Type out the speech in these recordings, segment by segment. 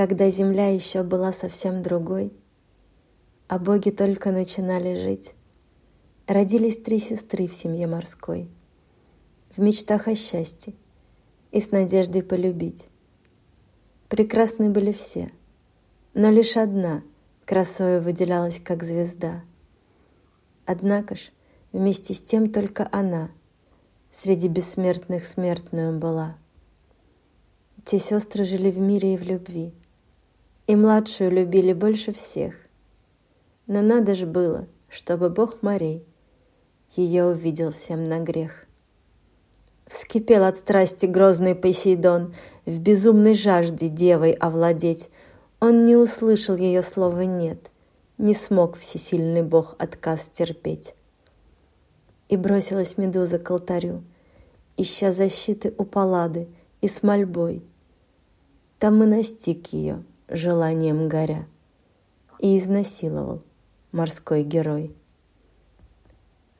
когда земля еще была совсем другой, а боги только начинали жить, родились три сестры в семье морской, в мечтах о счастье и с надеждой полюбить. Прекрасны были все, но лишь одна красою выделялась, как звезда. Однако ж, вместе с тем только она среди бессмертных смертную была. Те сестры жили в мире и в любви, и младшую любили больше всех. Но надо ж было, чтобы Бог морей ее увидел всем на грех. Вскипел от страсти грозный Посейдон, В безумной жажде девой овладеть. Он не услышал ее слова «нет», Не смог всесильный Бог отказ терпеть. И бросилась Медуза к алтарю, Ища защиты у Паллады и с мольбой. Там и настиг ее, желанием горя, И изнасиловал морской герой.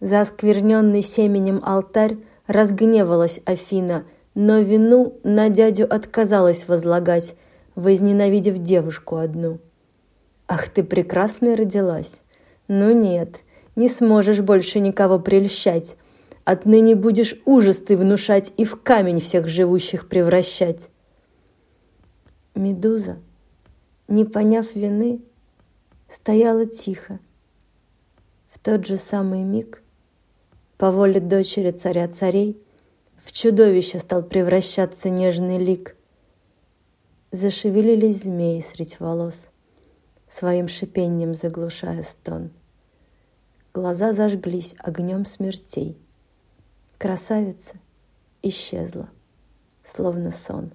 За оскверненный семенем алтарь Разгневалась Афина, но вину на дядю отказалась возлагать, возненавидев девушку одну. «Ах, ты прекрасная родилась! Ну нет, не сможешь больше никого прельщать. Отныне будешь ужас ты внушать и в камень всех живущих превращать». Медуза, не поняв вины, стояла тихо. В тот же самый миг по воле дочери царя царей в чудовище стал превращаться нежный лик. Зашевелились змеи средь волос, своим шипением заглушая стон. Глаза зажглись огнем смертей. Красавица исчезла, словно сон.